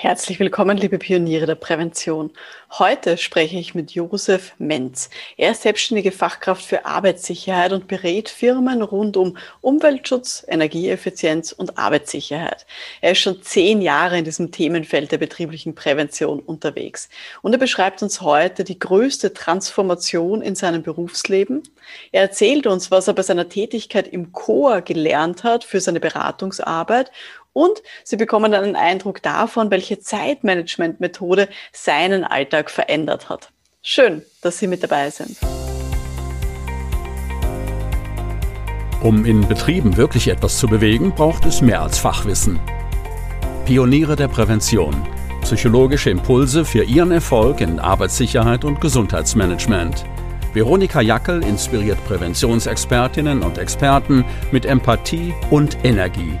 Herzlich willkommen, liebe Pioniere der Prävention. Heute spreche ich mit Josef Menz. Er ist selbstständige Fachkraft für Arbeitssicherheit und berät Firmen rund um Umweltschutz, Energieeffizienz und Arbeitssicherheit. Er ist schon zehn Jahre in diesem Themenfeld der betrieblichen Prävention unterwegs. Und er beschreibt uns heute die größte Transformation in seinem Berufsleben. Er erzählt uns, was er bei seiner Tätigkeit im Chor gelernt hat für seine Beratungsarbeit und Sie bekommen einen Eindruck davon, welche Zeitmanagement-Methode seinen Alltag verändert hat. Schön, dass Sie mit dabei sind. Um in Betrieben wirklich etwas zu bewegen, braucht es mehr als Fachwissen. Pioniere der Prävention. Psychologische Impulse für Ihren Erfolg in Arbeitssicherheit und Gesundheitsmanagement. Veronika Jackel inspiriert Präventionsexpertinnen und Experten mit Empathie und Energie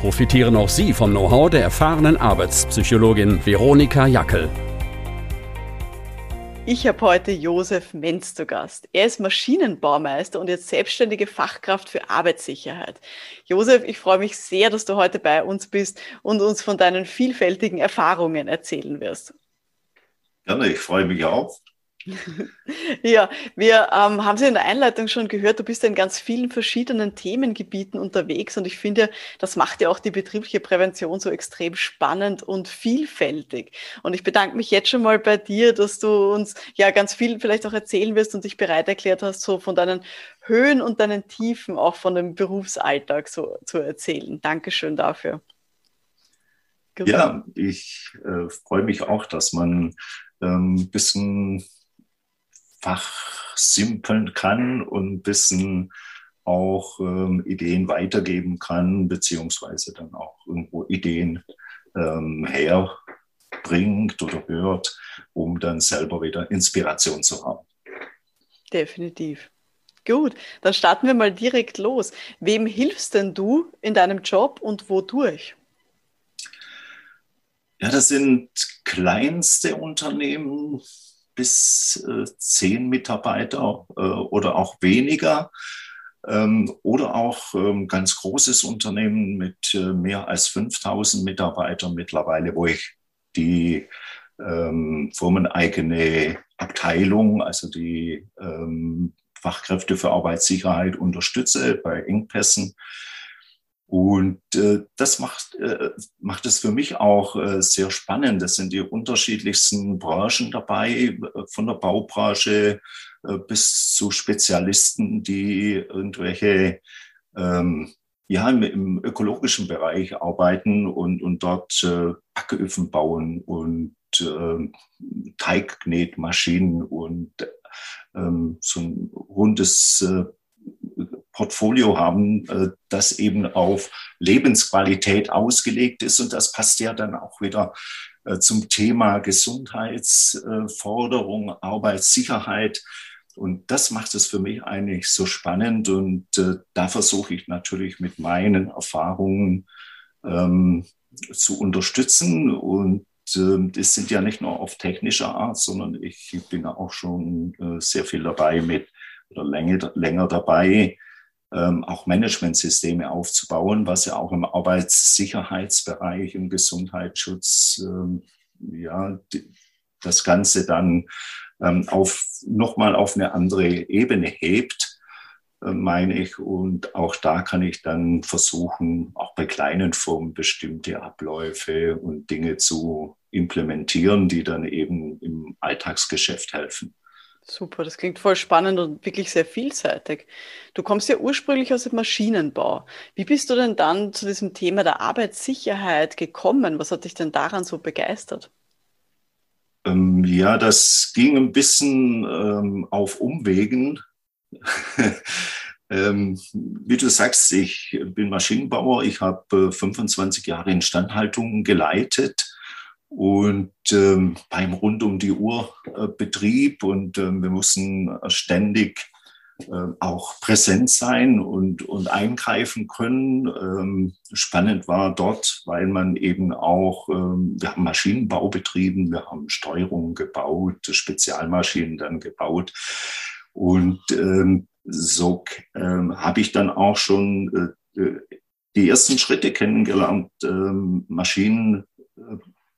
profitieren auch Sie vom Know-how der erfahrenen Arbeitspsychologin Veronika Jackel. Ich habe heute Josef Menz zu Gast. Er ist Maschinenbaumeister und jetzt selbstständige Fachkraft für Arbeitssicherheit. Josef, ich freue mich sehr, dass du heute bei uns bist und uns von deinen vielfältigen Erfahrungen erzählen wirst. Gerne, ich freue mich auch. Ja, wir ähm, haben Sie in der Einleitung schon gehört, du bist in ganz vielen verschiedenen Themengebieten unterwegs und ich finde, das macht ja auch die betriebliche Prävention so extrem spannend und vielfältig. Und ich bedanke mich jetzt schon mal bei dir, dass du uns ja ganz viel vielleicht auch erzählen wirst und dich bereit erklärt hast, so von deinen Höhen und deinen Tiefen auch von dem Berufsalltag so zu erzählen. Dankeschön dafür. Genau. Ja, ich äh, freue mich auch, dass man ein ähm, bisschen fachsimpeln kann und ein bisschen auch ähm, Ideen weitergeben kann, beziehungsweise dann auch irgendwo Ideen ähm, herbringt oder hört, um dann selber wieder Inspiration zu haben. Definitiv. Gut, dann starten wir mal direkt los. Wem hilfst denn du in deinem Job und wodurch? Ja, das sind kleinste Unternehmen, bis äh, zehn Mitarbeiter äh, oder auch weniger. Ähm, oder auch ähm, ganz großes Unternehmen mit äh, mehr als 5000 Mitarbeitern mittlerweile, wo ich die ähm, firmeneigene Abteilung, also die ähm, Fachkräfte für Arbeitssicherheit unterstütze bei Engpässen. Und äh, das macht, äh, macht es für mich auch äh, sehr spannend. Es sind die unterschiedlichsten Branchen dabei, äh, von der Baubranche äh, bis zu Spezialisten, die irgendwelche ähm, ja, im, im ökologischen Bereich arbeiten und, und dort äh, Backöfen bauen und äh, Teigknetmaschinen und ähm, so ein rundes äh, Portfolio haben, äh, das eben auf Lebensqualität ausgelegt ist. Und das passt ja dann auch wieder äh, zum Thema Gesundheitsforderung, Arbeitssicherheit. Und das macht es für mich eigentlich so spannend. Und äh, da versuche ich natürlich mit meinen Erfahrungen ähm, zu unterstützen. Und äh, das sind ja nicht nur auf technischer Art, sondern ich bin auch schon äh, sehr viel dabei mit oder länger, länger dabei, ähm, auch Managementsysteme aufzubauen, was ja auch im Arbeitssicherheitsbereich, im Gesundheitsschutz, ähm, ja, die, das Ganze dann ähm, auf, nochmal auf eine andere Ebene hebt, äh, meine ich. Und auch da kann ich dann versuchen, auch bei kleinen Firmen bestimmte Abläufe und Dinge zu implementieren, die dann eben im Alltagsgeschäft helfen. Super, das klingt voll spannend und wirklich sehr vielseitig. Du kommst ja ursprünglich aus dem Maschinenbau. Wie bist du denn dann zu diesem Thema der Arbeitssicherheit gekommen? Was hat dich denn daran so begeistert? Ähm, ja, das ging ein bisschen ähm, auf Umwegen. ähm, wie du sagst, ich bin Maschinenbauer. Ich habe äh, 25 Jahre Instandhaltung geleitet und ähm, beim rund um die Uhr äh, Betrieb und ähm, wir mussten ständig äh, auch präsent sein und, und eingreifen können. Ähm, spannend war dort, weil man eben auch, ähm, wir haben Maschinenbau betrieben, wir haben Steuerungen gebaut, Spezialmaschinen dann gebaut und ähm, so ähm, habe ich dann auch schon äh, äh die ersten Schritte kennengelernt, ähm, Maschinen äh,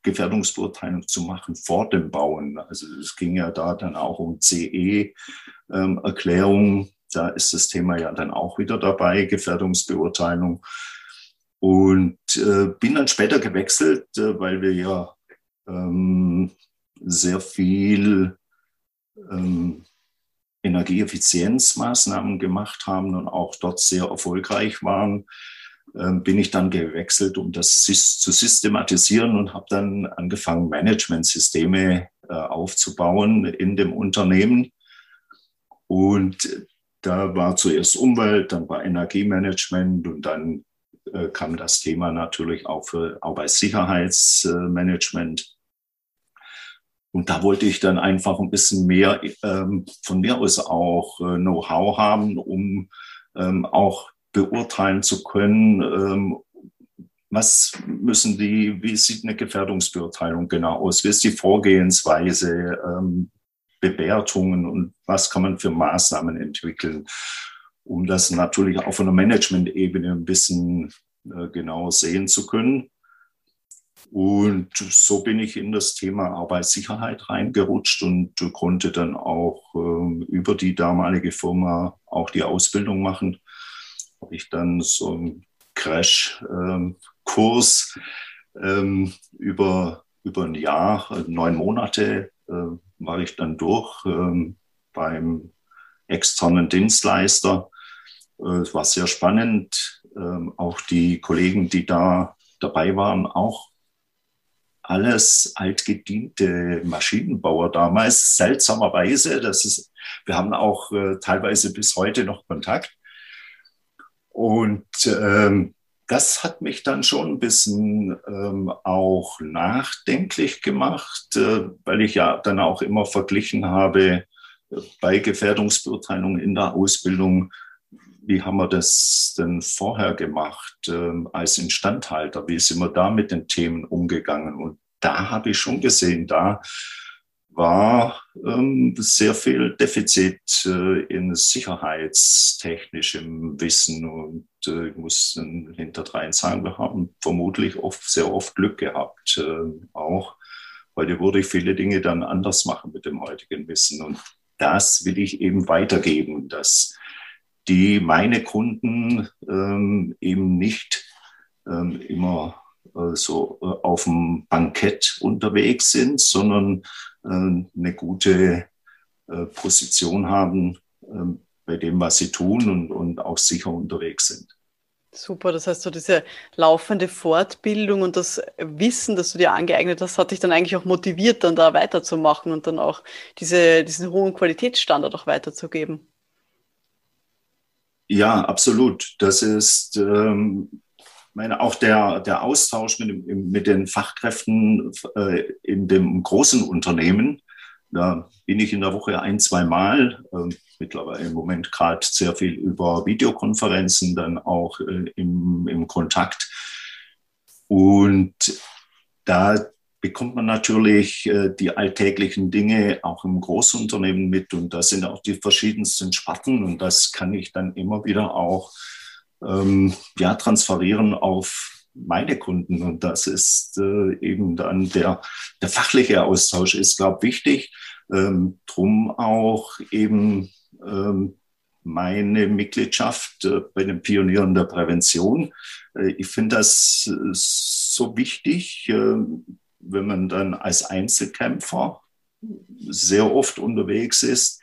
Gefährdungsbeurteilung zu machen vor dem Bauen. Also es ging ja da dann auch um CE-Erklärung. Ähm, da ist das Thema ja dann auch wieder dabei, Gefährdungsbeurteilung. Und äh, bin dann später gewechselt, äh, weil wir ja ähm, sehr viel ähm, Energieeffizienzmaßnahmen gemacht haben und auch dort sehr erfolgreich waren, bin ich dann gewechselt, um das zu systematisieren und habe dann angefangen, Managementsysteme äh, aufzubauen in dem Unternehmen. Und da war zuerst Umwelt, dann war Energiemanagement und dann äh, kam das Thema natürlich auch für Arbeitssicherheitsmanagement. Und da wollte ich dann einfach ein bisschen mehr ähm, von mir aus auch äh, Know-how haben, um ähm, auch beurteilen zu können, ähm, was müssen die, wie sieht eine Gefährdungsbeurteilung genau aus, wie ist die Vorgehensweise, ähm, Bewertungen und was kann man für Maßnahmen entwickeln, um das natürlich auch von der Management-Ebene ein bisschen äh, genau sehen zu können. Und so bin ich in das Thema Arbeitssicherheit reingerutscht und konnte dann auch äh, über die damalige Firma auch die Ausbildung machen. Habe ich dann so einen Crash-Kurs ähm, über, über ein Jahr, äh, neun Monate äh, war ich dann durch ähm, beim externen Dienstleister. Äh, es war sehr spannend. Ähm, auch die Kollegen, die da dabei waren, auch alles altgediente Maschinenbauer damals, seltsamerweise. Das ist, wir haben auch äh, teilweise bis heute noch Kontakt. Und ähm, das hat mich dann schon ein bisschen ähm, auch nachdenklich gemacht, äh, weil ich ja dann auch immer verglichen habe äh, bei Gefährdungsbeurteilung in der Ausbildung, wie haben wir das denn vorher gemacht äh, als Instandhalter? Wie sind wir da mit den Themen umgegangen? Und da habe ich schon gesehen, da war ähm, sehr viel Defizit äh, in sicherheitstechnischem Wissen. Und äh, ich muss hinterdrein sagen, wir haben vermutlich oft, sehr oft Glück gehabt. Äh, auch heute würde ich viele Dinge dann anders machen mit dem heutigen Wissen. Und das will ich eben weitergeben, dass die meine Kunden ähm, eben nicht ähm, immer so äh, auf dem Bankett unterwegs sind, sondern äh, eine gute äh, Position haben ähm, bei dem, was sie tun und, und auch sicher unterwegs sind. Super, das heißt, so diese laufende Fortbildung und das Wissen, das du dir angeeignet hast, hat dich dann eigentlich auch motiviert, dann da weiterzumachen und dann auch diese, diesen hohen Qualitätsstandard auch weiterzugeben. Ja, absolut. Das ist ähm, meine, auch der, der Austausch mit, mit den Fachkräften äh, in dem großen Unternehmen. Da bin ich in der Woche ein, zwei Mal, äh, mittlerweile im Moment gerade sehr viel über Videokonferenzen, dann auch äh, im, im Kontakt. Und da bekommt man natürlich äh, die alltäglichen Dinge auch im Großunternehmen mit und da sind auch die verschiedensten Sparten und das kann ich dann immer wieder auch ähm, ja, transferieren auf meine Kunden und das ist äh, eben dann der, der fachliche Austausch ist, glaube ich, wichtig. Ähm, drum auch eben ähm, meine Mitgliedschaft äh, bei den Pionieren der Prävention. Äh, ich finde das äh, so wichtig, äh, wenn man dann als Einzelkämpfer sehr oft unterwegs ist,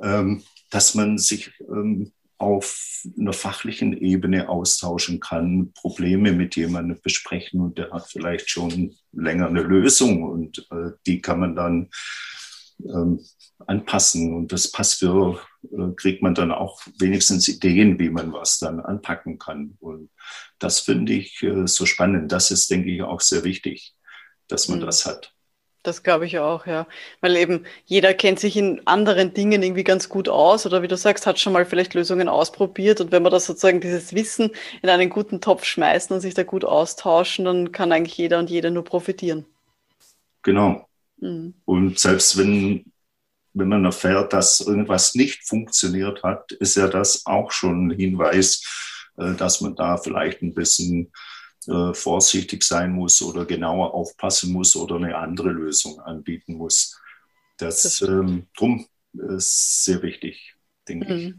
ähm, dass man sich ähm, auf einer fachlichen Ebene austauschen kann, Probleme mit jemandem besprechen und der hat vielleicht schon länger eine Lösung und äh, die kann man dann ähm, anpassen und das passt für, äh, kriegt man dann auch wenigstens Ideen, wie man was dann anpacken kann. Und das finde ich äh, so spannend. Das ist, denke ich, auch sehr wichtig dass man mhm. das hat. Das glaube ich auch, ja. Weil eben jeder kennt sich in anderen Dingen irgendwie ganz gut aus oder wie du sagst, hat schon mal vielleicht Lösungen ausprobiert. Und wenn man das sozusagen dieses Wissen in einen guten Topf schmeißen und sich da gut austauschen, dann kann eigentlich jeder und jede nur profitieren. Genau. Mhm. Und selbst wenn, wenn man erfährt, dass irgendwas nicht funktioniert hat, ist ja das auch schon ein Hinweis, äh, dass man da vielleicht ein bisschen äh, vorsichtig sein muss oder genauer aufpassen muss oder eine andere Lösung anbieten muss. Das, das ähm, drum ist sehr wichtig, denke mhm. ich.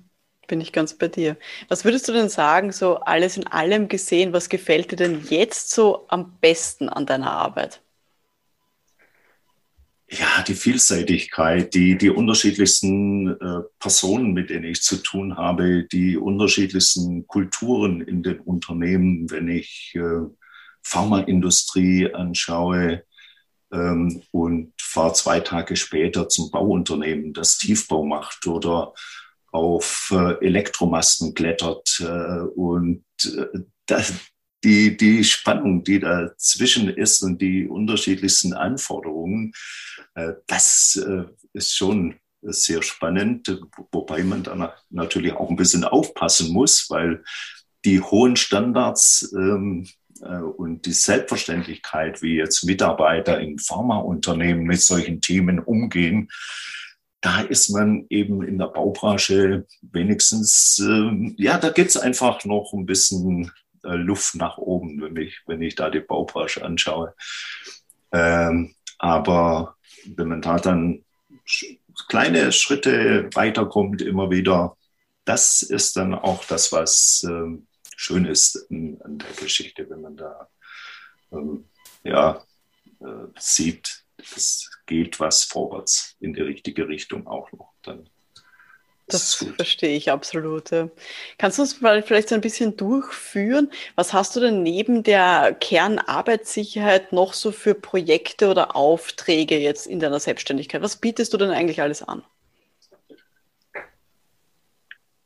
Bin ich ganz bei dir. Was würdest du denn sagen, so alles in allem gesehen, was gefällt dir denn jetzt so am besten an deiner Arbeit? Ja, die Vielseitigkeit, die, die unterschiedlichsten äh, Personen, mit denen ich zu tun habe, die unterschiedlichsten Kulturen in den Unternehmen, wenn ich äh, Pharmaindustrie anschaue ähm, und fahre zwei Tage später zum Bauunternehmen, das Tiefbau macht oder auf äh, Elektromasten klettert äh, und äh, das, die, die Spannung, die dazwischen ist und die unterschiedlichsten Anforderungen, äh, das äh, ist schon sehr spannend, wobei man dann natürlich auch ein bisschen aufpassen muss, weil die hohen Standards ähm, äh, und die Selbstverständlichkeit, wie jetzt Mitarbeiter in Pharmaunternehmen mit solchen Themen umgehen, da ist man eben in der Baubranche wenigstens, äh, ja, da gibt es einfach noch ein bisschen äh, Luft nach oben, wenn ich, wenn ich da die Baubranche anschaue. Ähm, aber wenn man da dann kleine Schritte weiterkommt, immer wieder, das ist dann auch das, was äh, schön ist an, an, der Geschichte, wenn man da ähm, ja, äh, sieht, es geht was vorwärts in die richtige Richtung auch noch. Dann das verstehe ich absolut. Kannst du uns vielleicht so ein bisschen durchführen? Was hast du denn neben der Kernarbeitssicherheit noch so für Projekte oder Aufträge jetzt in deiner Selbstständigkeit? Was bietest du denn eigentlich alles an?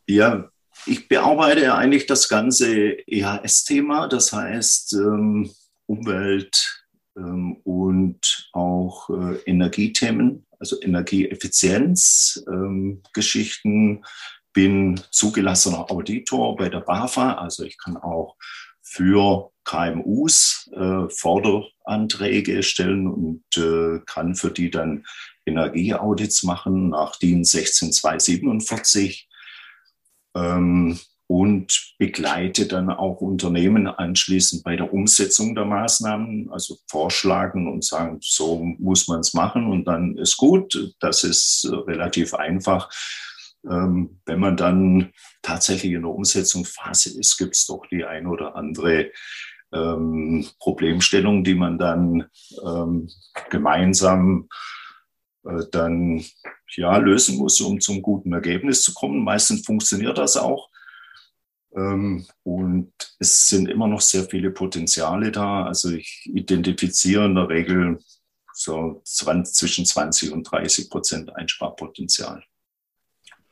Ja, ich bearbeite eigentlich das ganze EHS-Thema, das heißt ähm, Umwelt ähm, und auch äh, Energiethemen also Energieeffizienzgeschichten, ähm, bin zugelassener Auditor bei der BAFA, also ich kann auch für KMUs äh, Forderanträge stellen und äh, kann für die dann Energieaudits machen nach DIN 16247. Ähm, und begleite dann auch Unternehmen anschließend bei der Umsetzung der Maßnahmen, also vorschlagen und sagen, so muss man es machen und dann ist gut. Das ist relativ einfach. Ähm, wenn man dann tatsächlich in der Umsetzungsphase ist, gibt es doch die ein oder andere ähm, Problemstellung, die man dann ähm, gemeinsam äh, dann ja lösen muss, um zum guten Ergebnis zu kommen. Meistens funktioniert das auch. Ähm, und es sind immer noch sehr viele Potenziale da. Also ich identifiziere in der Regel so 20, zwischen 20 und 30 Prozent Einsparpotenzial.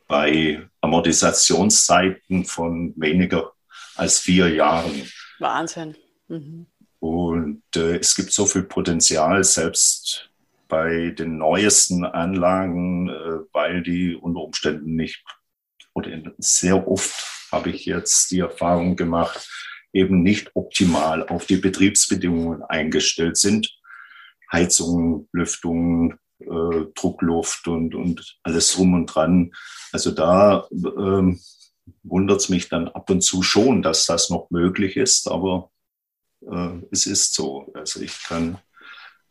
Bei Amortisationszeiten von weniger als vier Jahren. Wahnsinn. Mhm. Und äh, es gibt so viel Potenzial, selbst bei den neuesten Anlagen, äh, weil die unter Umständen nicht oder sehr oft habe ich jetzt die Erfahrung gemacht, eben nicht optimal auf die Betriebsbedingungen eingestellt sind. Heizung, Lüftung, äh, Druckluft und, und alles drum und dran. Also da ähm, wundert es mich dann ab und zu schon, dass das noch möglich ist, aber äh, es ist so. Also ich kann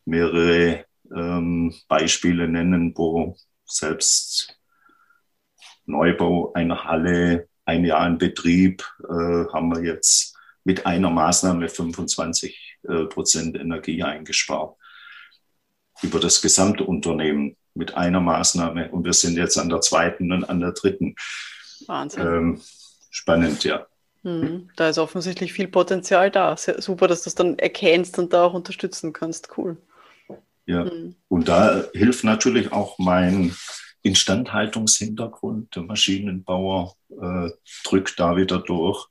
mehrere ähm, Beispiele nennen, wo selbst Neubau einer Halle ein Jahr in Betrieb äh, haben wir jetzt mit einer Maßnahme 25 äh, Prozent Energie eingespart. Über das gesamte Unternehmen mit einer Maßnahme. Und wir sind jetzt an der zweiten und an der dritten. Wahnsinn. Ähm, spannend, ja. Hm, da ist offensichtlich viel Potenzial da. Sehr, super, dass du es dann erkennst und da auch unterstützen kannst. Cool. Ja, hm. und da hilft natürlich auch mein Instandhaltungshintergrund. Der Maschinenbauer äh, drückt da wieder durch.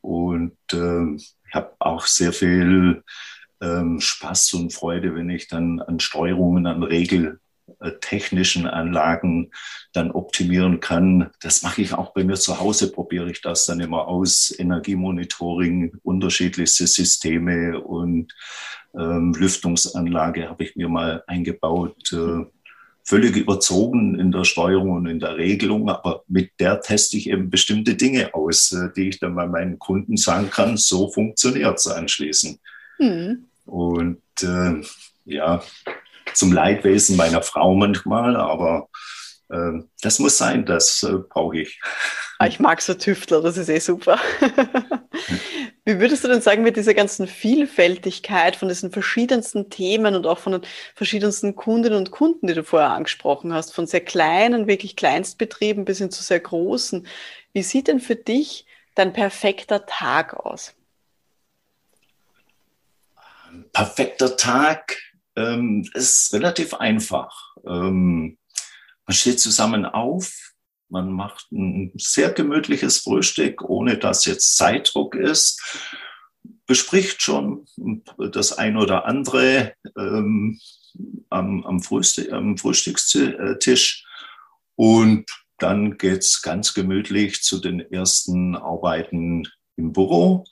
Und äh, ich habe auch sehr viel ähm, Spaß und Freude, wenn ich dann an Steuerungen, an regeltechnischen Anlagen dann optimieren kann. Das mache ich auch bei mir zu Hause, probiere ich das dann immer aus. Energiemonitoring, unterschiedlichste Systeme und ähm, Lüftungsanlage habe ich mir mal eingebaut. Äh, völlig überzogen in der Steuerung und in der Regelung, aber mit der teste ich eben bestimmte Dinge aus, äh, die ich dann bei meinen Kunden sagen kann, so funktioniert es anschließend. Mhm. Und äh, ja, zum Leidwesen meiner Frau manchmal, aber äh, das muss sein, das äh, brauche ich. Ah, ich mag so Tüftler, das ist eh super. Wie würdest du denn sagen, mit dieser ganzen Vielfältigkeit von diesen verschiedensten Themen und auch von den verschiedensten Kundinnen und Kunden, die du vorher angesprochen hast, von sehr kleinen, wirklich Kleinstbetrieben bis hin zu sehr großen, wie sieht denn für dich dein perfekter Tag aus? Perfekter Tag ähm, ist relativ einfach. Ähm, man steht zusammen auf, man macht ein sehr gemütliches Frühstück, ohne dass jetzt Zeitdruck ist, bespricht schon das ein oder andere ähm, am, am, Frühstück, am Frühstückstisch. Und dann geht's ganz gemütlich zu den ersten Arbeiten im Büro.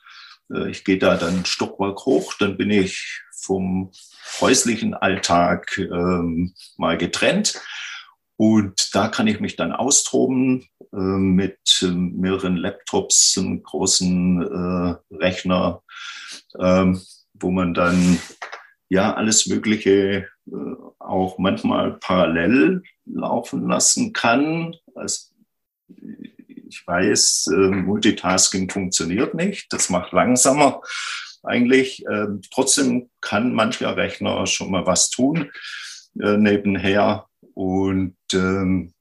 Äh, ich gehe da dann Stockwerk hoch, dann bin ich vom häuslichen Alltag ähm, mal getrennt und da kann ich mich dann austoben äh, mit äh, mehreren Laptops, einem großen äh, Rechner, ähm, wo man dann ja alles Mögliche äh, auch manchmal parallel laufen lassen kann. Also, ich weiß, äh, Multitasking funktioniert nicht, das macht langsamer eigentlich. Ähm, trotzdem kann mancher Rechner schon mal was tun äh, nebenher und ähm,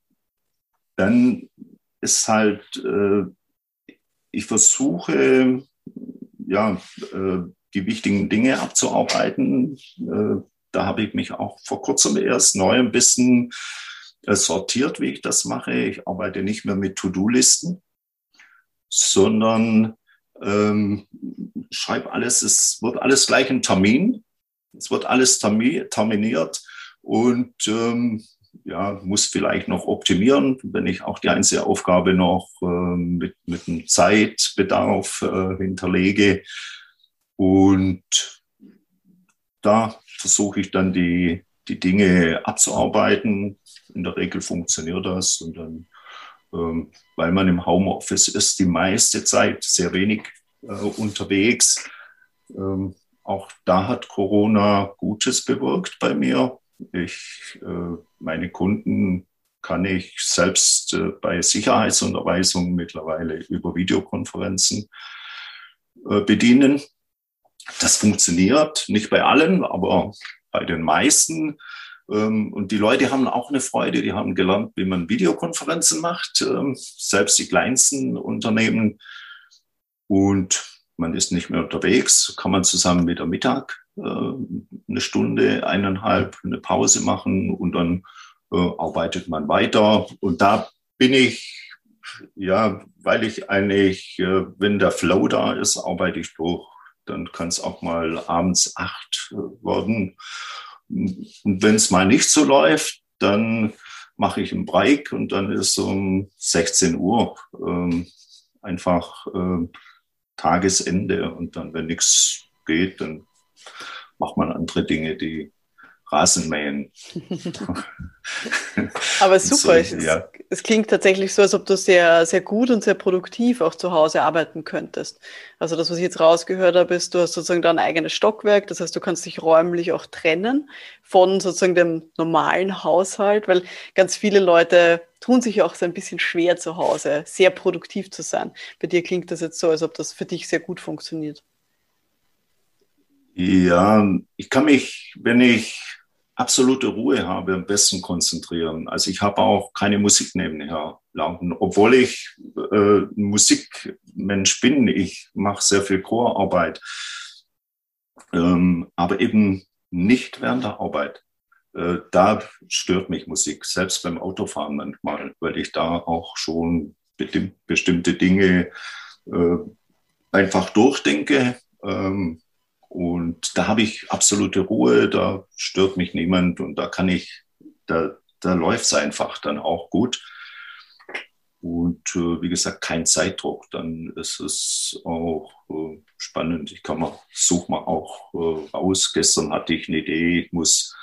dann ist halt, äh, ich versuche, ja, äh, die wichtigen Dinge abzuarbeiten. Äh, da habe ich mich auch vor kurzem erst neu ein bisschen äh, sortiert, wie ich das mache. Ich arbeite nicht mehr mit To-Do-Listen, sondern ähm, schreibe alles, es wird alles gleich ein Termin. Es wird alles terminiert und ähm, ja, muss vielleicht noch optimieren, wenn ich auch die einzige Aufgabe noch äh, mit, mit einem Zeitbedarf äh, hinterlege. Und da versuche ich dann die, die Dinge abzuarbeiten. In der Regel funktioniert das. Und dann, ähm, weil man im Homeoffice ist, die meiste Zeit sehr wenig äh, unterwegs. Ähm, auch da hat Corona Gutes bewirkt bei mir. Ich, äh, meine Kunden kann ich selbst äh, bei Sicherheitsunterweisungen mittlerweile über Videokonferenzen äh, bedienen. Das funktioniert, nicht bei allen, aber bei den meisten. Ähm, und die Leute haben auch eine Freude, die haben gelernt, wie man Videokonferenzen macht, ähm, selbst die kleinsten Unternehmen. Und man ist nicht mehr unterwegs, kann man zusammen mit der Mittag eine Stunde, eineinhalb, eine Pause machen und dann äh, arbeitet man weiter. Und da bin ich, ja, weil ich eigentlich, äh, wenn der Flow da ist, arbeite ich durch. Dann kann es auch mal abends acht werden. Und wenn es mal nicht so läuft, dann mache ich einen Break und dann ist um 16 Uhr ähm, einfach äh, Tagesende und dann, wenn nichts geht, dann macht man andere Dinge, die Rasenmähen. Aber super, so, es, ja. es, klingt tatsächlich so, als ob du sehr, sehr gut und sehr produktiv auch zu Hause arbeiten könntest. Also das, was ich jetzt rausgehört habe, ist, du hast sozusagen dein eigenes Stockwerk, das heißt, du kannst dich räumlich auch trennen von sozusagen dem normalen Haushalt, weil ganz viele Leute tun sich auch so ein bisschen schwer zu Hause, sehr produktiv zu sein. Bei dir klingt das jetzt so, als ob das für dich sehr gut funktioniert. Ja, ich kann mich, wenn ich absolute Ruhe habe, am besten konzentrieren. Also ich habe auch keine Musik nebenher laufen, obwohl ich äh, Musikmensch bin. Ich mache sehr viel Chorarbeit, ähm, aber eben nicht während der Arbeit. Äh, da stört mich Musik, selbst beim Autofahren manchmal, weil ich da auch schon bestimmte Dinge äh, einfach durchdenke. Ähm, und da habe ich absolute Ruhe, da stört mich niemand und da kann ich, da, da läuft es einfach dann auch gut. Und äh, wie gesagt, kein Zeitdruck, dann ist es auch äh, spannend. Ich kann mal, suche mal auch äh, raus. Gestern hatte ich eine Idee, ich muss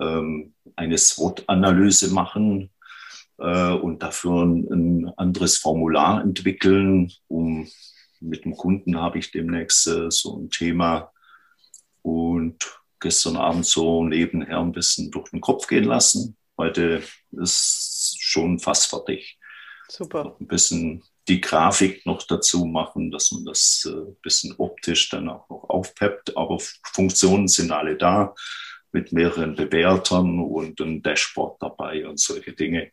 ähm, eine SWOT-Analyse machen äh, und dafür ein, ein, anderes Formular entwickeln. Um, mit dem Kunden habe ich demnächst äh, so ein Thema und gestern Abend so nebenher ein bisschen durch den Kopf gehen lassen. Heute ist schon fast fertig. Super. Ein bisschen die Grafik noch dazu machen, dass man das ein äh, bisschen optisch dann auch noch aufpeppt. Aber Funktionen sind alle da mit mehreren Bewertern und ein Dashboard dabei und solche Dinge.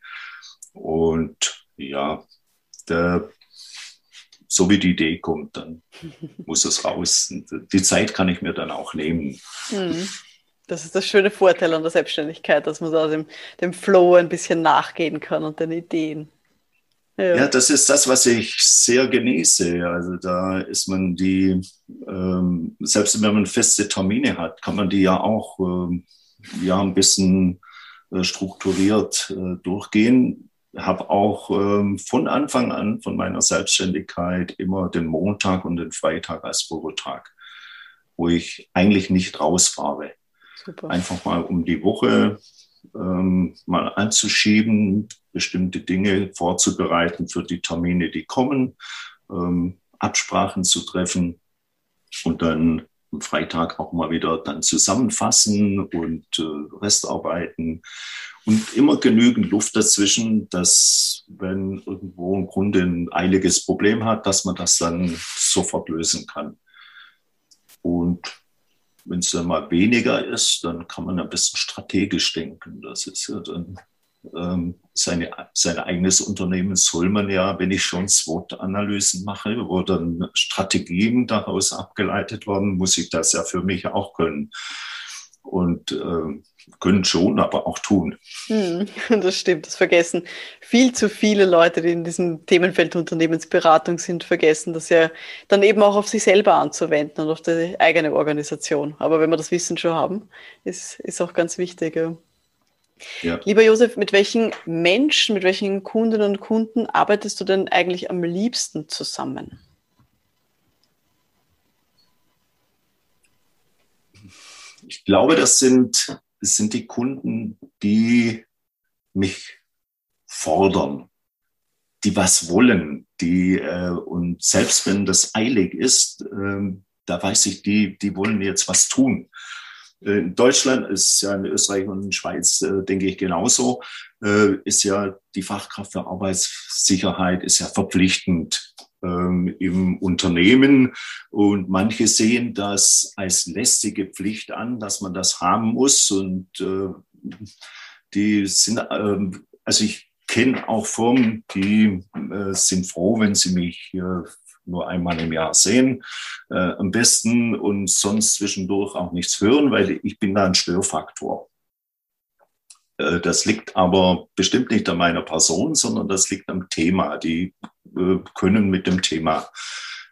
Und ja, der, so wie die Idee kommt, dann muss es raus. Die Zeit kann ich mir dann auch nehmen. Mhm. Das ist das schöne Vorteil an der Selbstständigkeit, dass man da dem, dem Flow ein bisschen nachgehen kann und den Ideen. Ja. ja. das ist das, was ich sehr genieße. Also da ist man die, ähm, selbst wenn man feste Termine hat, kann man die ja auch ähm, ja, ein bisschen äh, strukturiert äh, durchgehen. Habe auch ähm, von Anfang an von meiner Selbstständigkeit immer den Montag und den Freitag als Bürotag, wo ich eigentlich nicht rausfahre. Super. Einfach mal um die Woche ähm, mal anzuschieben, bestimmte Dinge vorzubereiten für die Termine, die kommen, ähm, Absprachen zu treffen und dann Freitag auch mal wieder dann zusammenfassen und äh, Restarbeiten und immer genügend Luft dazwischen, dass wenn irgendwo ein Kunde ein eiliges Problem hat, dass man das dann sofort lösen kann. Und wenn es dann mal weniger ist, dann kann man ein bisschen strategisch denken. Das ist ja dann ähm, seine, sein eigenes Unternehmen soll man ja, wenn ich schon SWOT-Analysen mache, wo dann Strategien daraus abgeleitet werden, muss ich das ja für mich auch können. Und äh, können schon, aber auch tun. Hm, das stimmt, das vergessen viel zu viele Leute, die in diesem Themenfeld Unternehmensberatung sind, vergessen, das ja dann eben auch auf sich selber anzuwenden und auf die eigene Organisation. Aber wenn wir das Wissen schon haben, ist, ist auch ganz wichtig. Ja. Ja. Lieber Josef, mit welchen Menschen, mit welchen Kundinnen und Kunden arbeitest du denn eigentlich am liebsten zusammen? Ich glaube, das sind, das sind die Kunden, die mich fordern, die was wollen, die äh, und selbst wenn das eilig ist, äh, da weiß ich, die, die wollen jetzt was tun. Äh, in Deutschland ist ja in Österreich und in Schweiz, äh, denke ich, genauso, äh, ist ja die Fachkraft für Arbeitssicherheit ist ja verpflichtend ähm, im Unternehmen. Und manche sehen das als lästige Pflicht an, dass man das haben muss. Und die sind, ähm, also ich kenne auch Firmen, die sind froh, wenn sie mich nur einmal im Jahr sehen, äh, am besten und sonst zwischendurch auch nichts hören, weil ich bin da ein Störfaktor. Äh, das liegt aber bestimmt nicht an meiner Person, sondern das liegt am Thema. Die äh, können mit dem Thema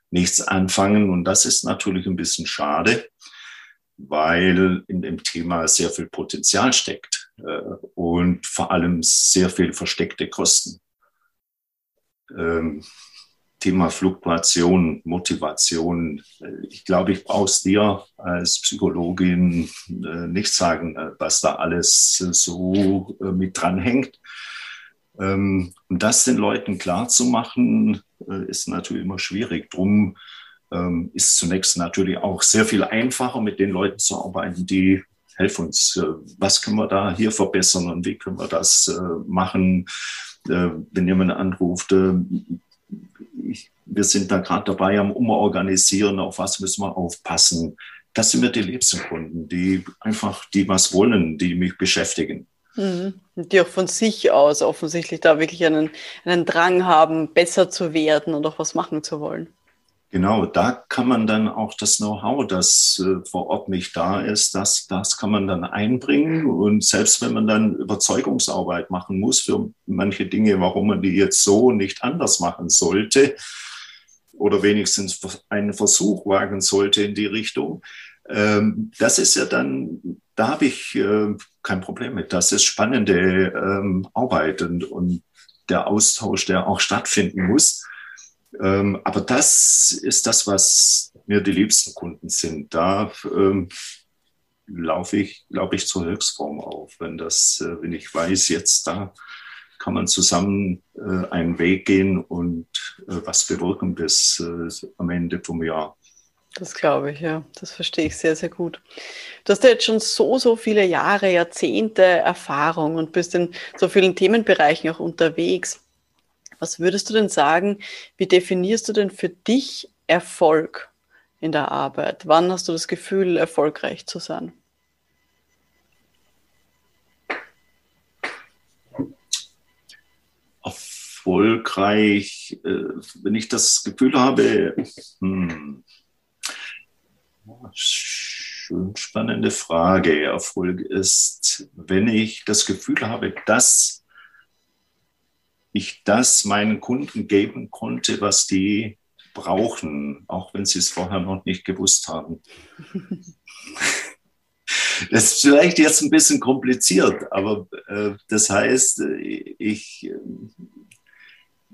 nichts anfangen und das ist natürlich ein bisschen schade, weil in dem Thema sehr viel Potenzial steckt äh, und vor allem sehr viel versteckte Kosten. Ähm, Thema Fluktuation, Motivation. Ich glaube, ich brauche es dir als Psychologin äh, nicht sagen, äh, was da alles so äh, mit dranhängt. Ähm, und das den Leuten klar zu machen, ist natürlich immer schwierig. Drum ähm, ist zunächst natürlich auch sehr viel einfacher, mit den Leuten zu arbeiten, die helfen uns. Was können wir da hier verbessern und wie können wir das machen? Wenn jemand anruft, ich, wir sind da gerade dabei am Umorganisieren, auf was müssen wir aufpassen. Das sind mir die liebsten Kunden, die einfach, die was wollen, die mich beschäftigen. Mhm. Die auch von sich aus offensichtlich da wirklich einen, einen Drang haben, besser zu werden und auch was machen zu wollen. Genau, da kann man dann auch das Know-how, das äh, vor Ort nicht da ist, das, das kann man dann einbringen. Und selbst wenn man dann Überzeugungsarbeit machen muss für manche Dinge, warum man die jetzt so nicht anders machen sollte, oder wenigstens einen Versuch wagen sollte in die Richtung, ähm, das ist ja dann, da habe ich äh, kein Problem mit. Das ist spannende ähm, Arbeit und, und der Austausch, der auch stattfinden muss. Ähm, aber das ist das, was mir die liebsten Kunden sind. Da ähm, laufe ich, glaube ich, zur Höchstform auf. Wenn das, äh, wenn ich weiß, jetzt da kann man zusammen äh, einen Weg gehen und äh, was bewirken bis äh, am Ende vom Jahr. Das glaube ich, ja. Das verstehe ich sehr, sehr gut. Du hast ja jetzt schon so, so viele Jahre, Jahrzehnte Erfahrung und bist in so vielen Themenbereichen auch unterwegs. Was würdest du denn sagen, wie definierst du denn für dich Erfolg in der Arbeit? Wann hast du das Gefühl, erfolgreich zu sein? Erfolgreich, äh, wenn ich das Gefühl habe, hm, schön spannende Frage. Erfolg ist, wenn ich das Gefühl habe, dass ich das meinen Kunden geben konnte, was die brauchen, auch wenn sie es vorher noch nicht gewusst haben. Das ist vielleicht jetzt ein bisschen kompliziert, aber äh, das heißt, ich äh,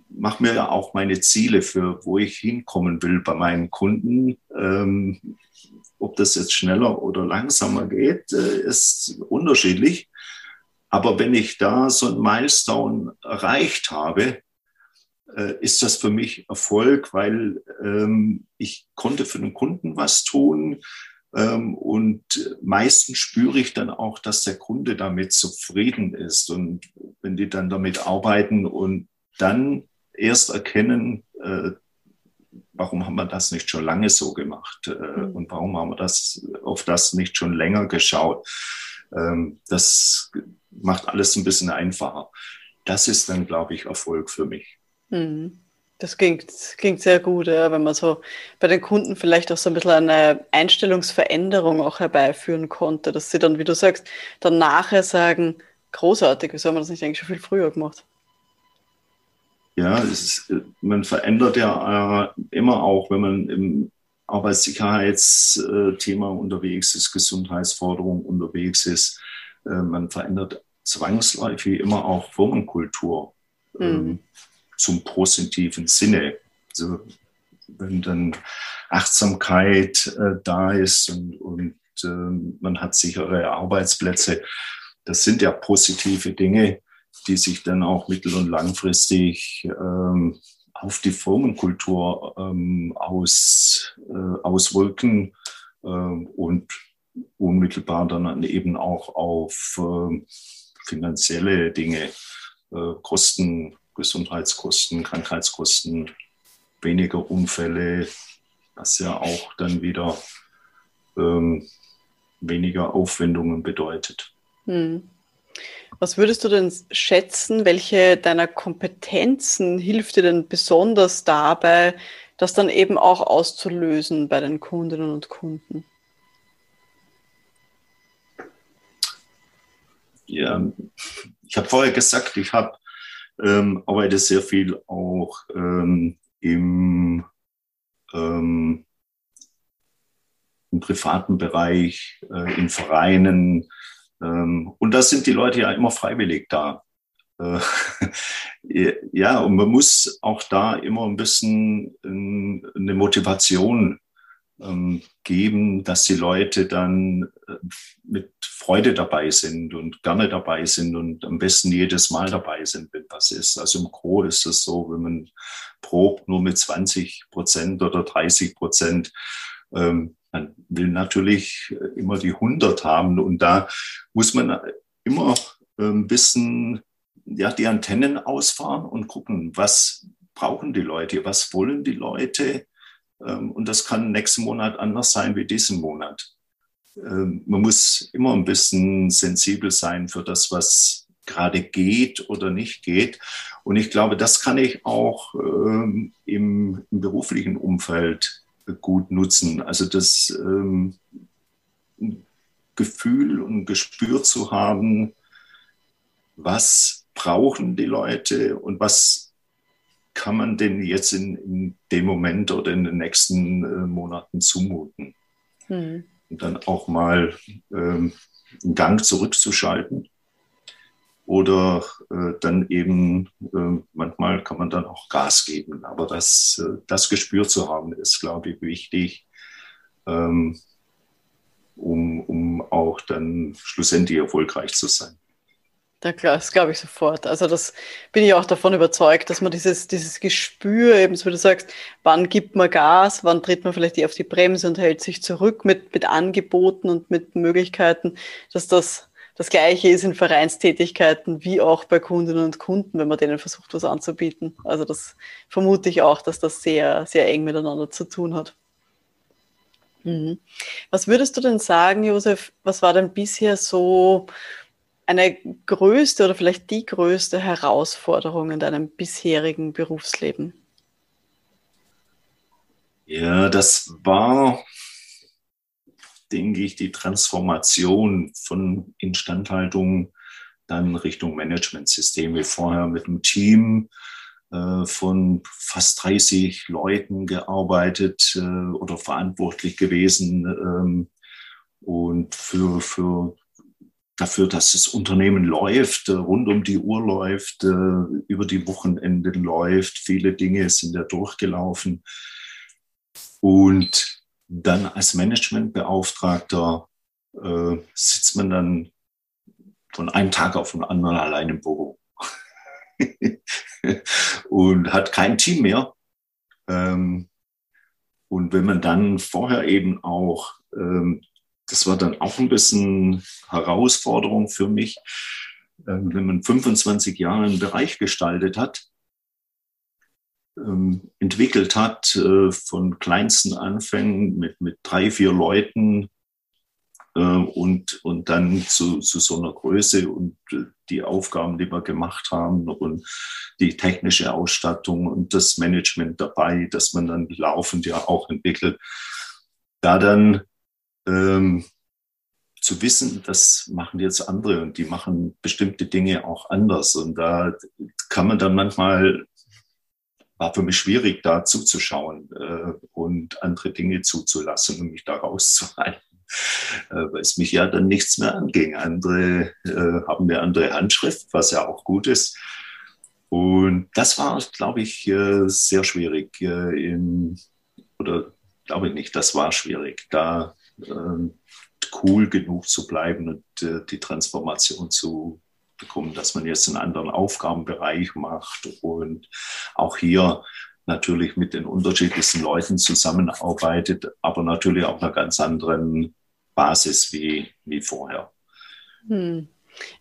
mache mir auch meine Ziele für, wo ich hinkommen will bei meinen Kunden. Ähm, ob das jetzt schneller oder langsamer geht, äh, ist unterschiedlich. Aber wenn ich da so ein Milestone erreicht habe, äh, ist das für mich Erfolg, weil ähm, ich konnte für den Kunden was tun. Ähm, und meistens spüre ich dann auch, dass der Kunde damit zufrieden ist. Und wenn die dann damit arbeiten und dann erst erkennen, äh, warum haben wir das nicht schon lange so gemacht? Äh, mhm. Und warum haben wir das auf das nicht schon länger geschaut? Ähm, das macht alles ein bisschen einfacher. Das ist dann, glaube ich, Erfolg für mich. Mhm. Das klingt, klingt sehr gut, ja, wenn man so bei den Kunden vielleicht auch so ein bisschen eine Einstellungsveränderung auch herbeiführen konnte, dass sie dann, wie du sagst, dann nachher sagen, großartig, wieso haben wir das nicht eigentlich schon viel früher gemacht? Ja, ist, man verändert ja äh, immer auch, wenn man im Arbeitssicherheitsthema unterwegs ist, Gesundheitsforderung unterwegs ist. Äh, man verändert zwangsläufig immer auch Firmenkultur ähm, mhm. zum positiven Sinne. Also wenn dann Achtsamkeit äh, da ist und, und äh, man hat sichere Arbeitsplätze, das sind ja positive Dinge, die sich dann auch mittel- und langfristig ähm, auf die Firmenkultur ähm, aus, äh, auswirken äh, und unmittelbar dann eben auch auf äh, finanzielle Dinge, äh, Kosten, Gesundheitskosten, Krankheitskosten, weniger Unfälle, was ja auch dann wieder ähm, weniger Aufwendungen bedeutet. Hm. Was würdest du denn schätzen, welche deiner Kompetenzen hilft dir denn besonders dabei, das dann eben auch auszulösen bei den Kundinnen und Kunden? Ja, ich habe vorher gesagt, ich habe ähm, arbeite sehr viel auch ähm, im, ähm, im privaten Bereich, äh, in Vereinen, und da sind die Leute ja immer freiwillig da. Äh, ja, und man muss auch da immer ein bisschen eine Motivation ähm, geben, dass die Leute dann äh, mit Freude dabei sind und gerne dabei sind und am besten jedes Mal dabei sind, wenn was ist. Also im Chor ist es so, wenn man probt nur mit 20 Prozent oder 30 Prozent, ähm, man will natürlich immer die 100 haben und da muss man immer ein ähm, bisschen ja, die Antennen ausfahren und gucken, was brauchen die Leute, was wollen die Leute. Ähm, und das kann nächsten Monat anders sein wie diesen Monat. Ähm, man muss immer ein bisschen sensibel sein für das, was gerade geht oder nicht geht. Und ich glaube, das kann ich auch im, im beruflichen Umfeld gut nutzen. Also das ähm, Gefühl und Gespür zu haben, was brauchen die Leute und was kann man denn jetzt in, in dem Moment oder in den nächsten äh, Monaten zumuten. Mhm. Und dann auch mal ähm, einen Gang zurückzuschalten oder äh, dann eben, äh, manchmal kann man dann auch Gas geben. Aber das, äh, das Gespür zu haben, ist, glaube ich, wichtig. Ähm, um, um auch dann schlussendlich erfolgreich zu sein. Ja klar, das glaube ich sofort. Also das bin ich auch davon überzeugt, dass man dieses, dieses Gespür, eben so wie du sagst, wann gibt man Gas, wann tritt man vielleicht auf die Bremse und hält sich zurück mit, mit Angeboten und mit Möglichkeiten, dass das das Gleiche ist in Vereinstätigkeiten wie auch bei Kundinnen und Kunden, wenn man denen versucht, was anzubieten. Also das vermute ich auch, dass das sehr, sehr eng miteinander zu tun hat. Mhm. Was würdest du denn sagen, Josef, was war denn bisher so eine größte oder vielleicht die größte Herausforderung in deinem bisherigen Berufsleben? Ja, das war, denke ich, die Transformation von Instandhaltung dann Richtung Managementsysteme. Vorher mit einem Team äh, von fast 30 Leuten gearbeitet äh, oder verantwortlich gewesen ähm, und für, für dafür, dass das Unternehmen läuft, äh, rund um die Uhr läuft, über die Wochenende läuft. Viele Dinge sind ja durchgelaufen. Und dann als Managementbeauftragter äh, sitzt man dann von einem Tag auf den anderen allein im Büro und hat kein Team mehr. Ähm, und wenn man dann vorher eben auch ähm, das war dann auch ein bisschen Herausforderung für mich, ähm, wenn man 25 Jahre einen Bereich gestaltet hat, ähm, entwickelt hat, äh, von kleinsten Anfängen mit, mit drei, vier Leuten äh, und, und dann zu, zu so einer Größe und äh, die Aufgaben, die wir gemacht haben und die technische Ausstattung und das Management dabei, das man dann laufend ja auch entwickelt, da dann ähm, zu wissen, das machen jetzt andere und die machen bestimmte Dinge auch anders. Und da kann man dann manchmal, war für mich schwierig, da zuzuschauen äh, und andere Dinge zuzulassen und mich da rauszuhalten. Äh, weil es mich ja dann nichts mehr anging. Andere äh, haben eine andere Handschrift, was ja auch gut ist. Und das war, glaube ich, äh, sehr schwierig. Äh, im, oder glaube ich nicht, das war schwierig, da ähm, cool genug zu bleiben und äh, die Transformation zu bekommen, dass man jetzt einen anderen Aufgabenbereich macht und auch hier natürlich mit den unterschiedlichsten Leuten zusammenarbeitet, aber natürlich auf einer ganz anderen Basis wie, wie vorher. Hm.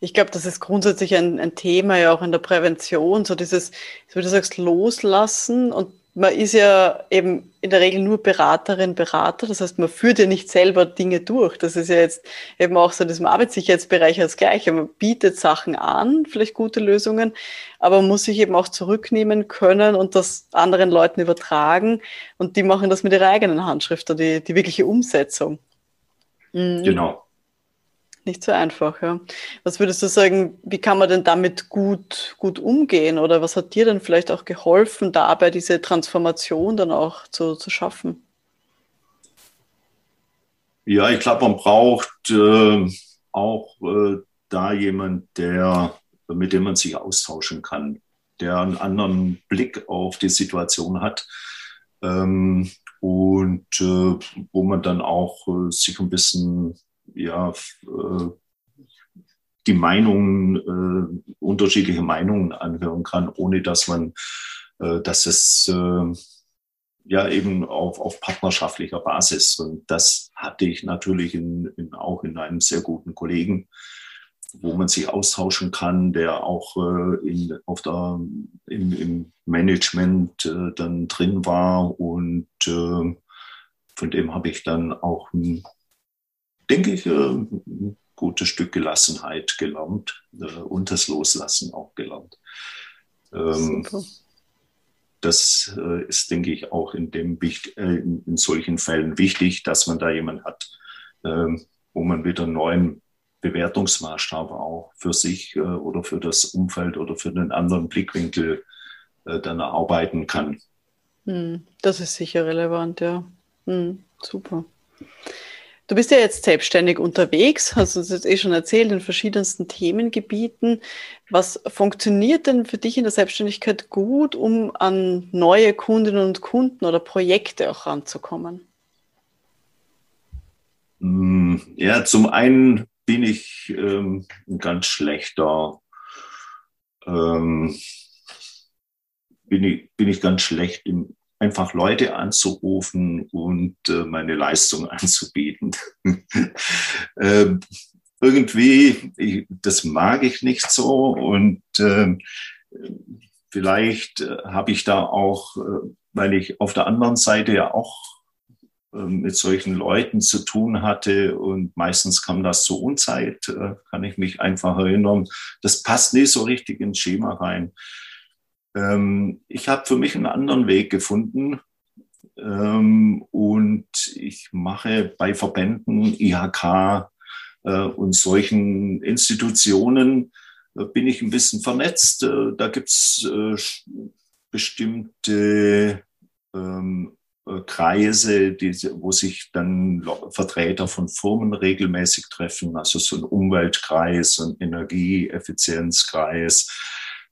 Ich glaube, das ist grundsätzlich ein, ein, Thema ja auch in der Prävention, so dieses, wie du sagst, loslassen und man ist ja eben in der Regel nur Beraterin, Berater. Das heißt, man führt ja nicht selber Dinge durch. Das ist ja jetzt eben auch so in diesem Arbeitssicherheitsbereich das Gleiche. Man bietet Sachen an, vielleicht gute Lösungen, aber man muss sich eben auch zurücknehmen können und das anderen Leuten übertragen. Und die machen das mit ihrer eigenen Handschrift, die, die wirkliche Umsetzung. Mhm. Genau. Nicht so einfach, ja. Was würdest du sagen, wie kann man denn damit gut, gut umgehen? Oder was hat dir denn vielleicht auch geholfen, dabei diese Transformation dann auch zu, zu schaffen? Ja, ich glaube, man braucht äh, auch äh, da jemand, der, mit dem man sich austauschen kann, der einen anderen Blick auf die Situation hat. Ähm, und äh, wo man dann auch äh, sich ein bisschen ja, äh, die Meinungen, äh, unterschiedliche Meinungen anhören kann, ohne dass man, äh, dass es ja eben auf, auf partnerschaftlicher Basis. Und das hatte ich natürlich in, in, auch in einem sehr guten Kollegen, wo man sich austauschen kann, der auch äh, in, auf der, im, im Management äh, dann drin war. Und äh, von dem habe ich dann auch ein denke ich, äh, ein gutes Stück Gelassenheit gelernt äh, und das Loslassen auch gelernt. Ähm, das äh, ist, denke ich, auch in, dem, in solchen Fällen wichtig, dass man da jemanden hat, ähm, wo man wieder einen neuen Bewertungsmaßstab auch für sich oder für das Umfeld oder für den anderen Blickwinkel dann erarbeiten kann. Hm, das ist sicher relevant, ja. Hm, super. Du bist ja jetzt selbstständig unterwegs, hast uns jetzt eh schon erzählt, in verschiedensten Themengebieten. Was funktioniert denn für dich in der Selbstständigkeit gut, um an neue Kundinnen und Kunden oder Projekte auch ranzukommen? Hm, ja, zum einen bin ich ähm, ein ganz schlechter, ähm, bin, ich, bin ich ganz schlecht im einfach Leute anzurufen und äh, meine Leistung anzubieten. ähm, irgendwie, ich, das mag ich nicht so und äh, vielleicht äh, habe ich da auch, äh, weil ich auf der anderen Seite ja auch ähm, mit solchen Leuten zu tun hatte und meistens kam das zur Unzeit, äh, kann ich mich einfach erinnern. Das passt nicht so richtig ins Schema rein. Ähm, ich habe für mich einen anderen Weg gefunden ähm, und ich mache bei Verbänden, IHK äh, und solchen Institutionen bin ich ein bisschen vernetzt. da gibt es bestimmte äh, Kreise, die, wo sich dann Vertreter von Firmen regelmäßig treffen, also so ein Umweltkreis, ein Energieeffizienzkreis.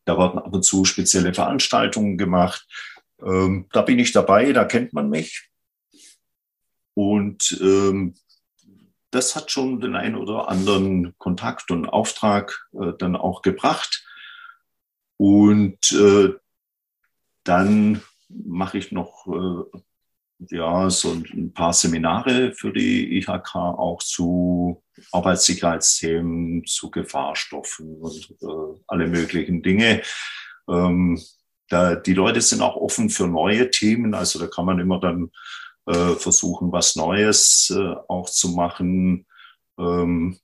Da werden ab und zu spezielle Veranstaltungen gemacht. Ähm, da bin ich dabei, da kennt man mich. Und ähm, das hat schon den einen oder anderen Kontakt und Auftrag äh, dann auch gebracht. Und äh, dann mache ich noch äh, ja, so ein paar Seminare für die IHK auch zu Arbeitssicherheitsthemen, zu Gefahrstoffen und äh, alle möglichen Dinge. Ähm, da, die Leute sind auch offen für neue Themen, also da kann man immer dann äh, versuchen, was Neues äh, auch zu machen. Ähm,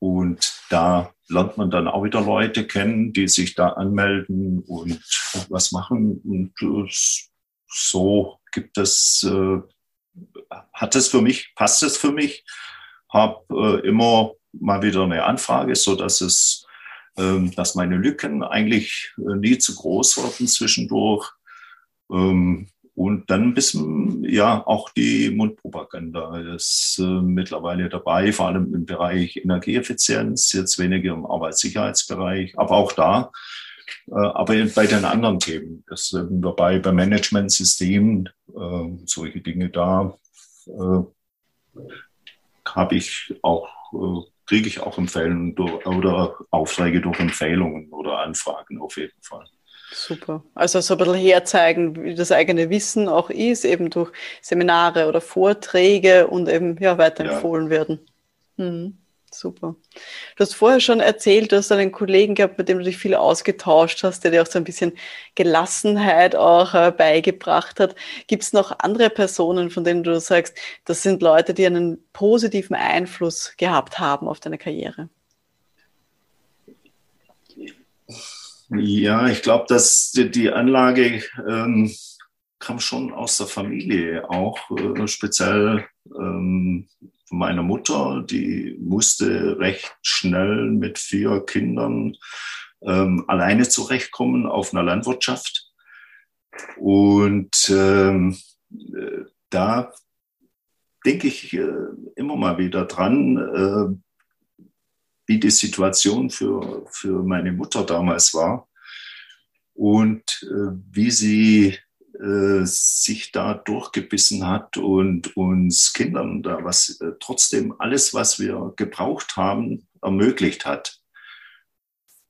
und da lernt man dann auch wieder Leute kennen, die sich da anmelden und was machen. Und äh, so gibt es, äh, hat es für mich, passt es für mich, habe äh, immer mal wieder eine Anfrage, so dass es, ähm, dass meine Lücken eigentlich äh, nie zu groß wurden zwischendurch. Ähm, und dann ein bisschen, ja, auch die Mundpropaganda ist äh, mittlerweile dabei, vor allem im Bereich Energieeffizienz, jetzt weniger im Arbeitssicherheitsbereich, aber auch da aber bei den anderen Themen, das sind wir bei, bei Managementsystemen, äh, solche Dinge da, äh, habe ich auch, kriege ich auch Empfehlungen oder Aufträge durch Empfehlungen oder Anfragen auf jeden Fall. Super. Also so ein bisschen herzeigen, wie das eigene Wissen auch ist, eben durch Seminare oder Vorträge und eben ja, weiterempfohlen ja. werden. Mhm. Super. Du hast vorher schon erzählt, du hast einen Kollegen gehabt, mit dem du dich viel ausgetauscht hast, der dir auch so ein bisschen Gelassenheit auch äh, beigebracht hat. Gibt es noch andere Personen, von denen du sagst, das sind Leute, die einen positiven Einfluss gehabt haben auf deine Karriere? Ja, ich glaube, dass die Anlage ähm, kam schon aus der Familie auch, äh, speziell ähm, von meiner Mutter, die musste recht schnell mit vier Kindern ähm, alleine zurechtkommen auf einer Landwirtschaft. Und ähm, äh, da denke ich äh, immer mal wieder dran, äh, wie die Situation für, für meine Mutter damals war und äh, wie sie äh, sich da durchgebissen hat und uns Kindern da was äh, trotzdem alles, was wir gebraucht haben, ermöglicht hat.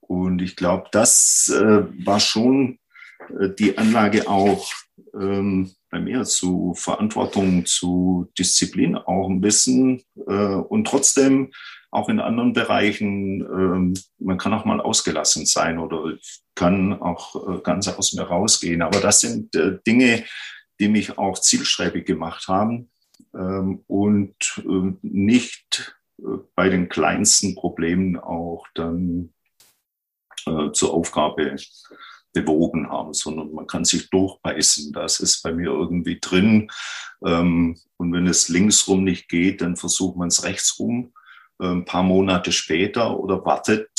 Und ich glaube, das äh, war schon äh, die Anlage auch ähm, bei mir zu Verantwortung, zu Disziplin auch ein bisschen und trotzdem auch in anderen Bereichen, ähm, man kann auch mal ausgelassen sein oder kann auch äh, ganz aus mir rausgehen. Aber das sind äh, Dinge, die mich auch zielstrebig gemacht haben ähm, und äh, nicht bei den kleinsten Problemen auch dann zur Aufgabe bewogen haben, sondern man kann sich durchbeißen. Das ist bei mir irgendwie drin. Ähm, und wenn es linksrum nicht geht, dann versucht man es rechtsrum ein paar Monate später oder wartet